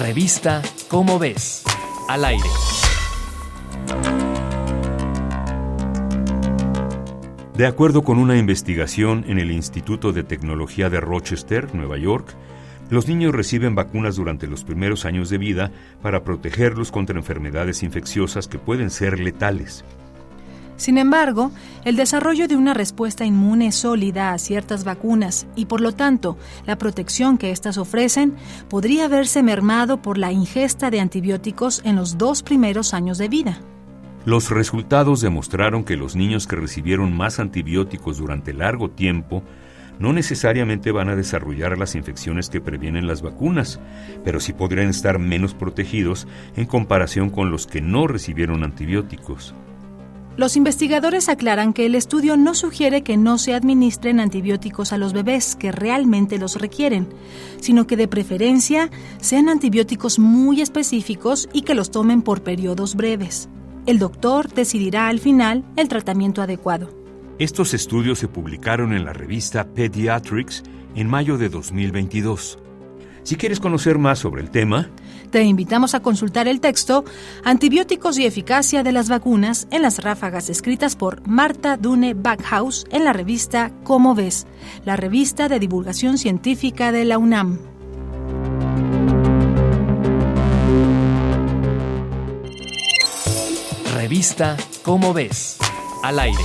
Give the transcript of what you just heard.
Revista Cómo ves, al aire. De acuerdo con una investigación en el Instituto de Tecnología de Rochester, Nueva York, los niños reciben vacunas durante los primeros años de vida para protegerlos contra enfermedades infecciosas que pueden ser letales. Sin embargo, el desarrollo de una respuesta inmune sólida a ciertas vacunas y por lo tanto la protección que éstas ofrecen podría verse mermado por la ingesta de antibióticos en los dos primeros años de vida. Los resultados demostraron que los niños que recibieron más antibióticos durante largo tiempo no necesariamente van a desarrollar las infecciones que previenen las vacunas, pero sí podrían estar menos protegidos en comparación con los que no recibieron antibióticos. Los investigadores aclaran que el estudio no sugiere que no se administren antibióticos a los bebés que realmente los requieren, sino que de preferencia sean antibióticos muy específicos y que los tomen por periodos breves. El doctor decidirá al final el tratamiento adecuado. Estos estudios se publicaron en la revista Pediatrics en mayo de 2022. Si quieres conocer más sobre el tema, te invitamos a consultar el texto Antibióticos y eficacia de las vacunas en las ráfagas escritas por Marta Dune Backhaus en la revista Cómo ves, la revista de divulgación científica de la UNAM. Revista Cómo ves, al aire.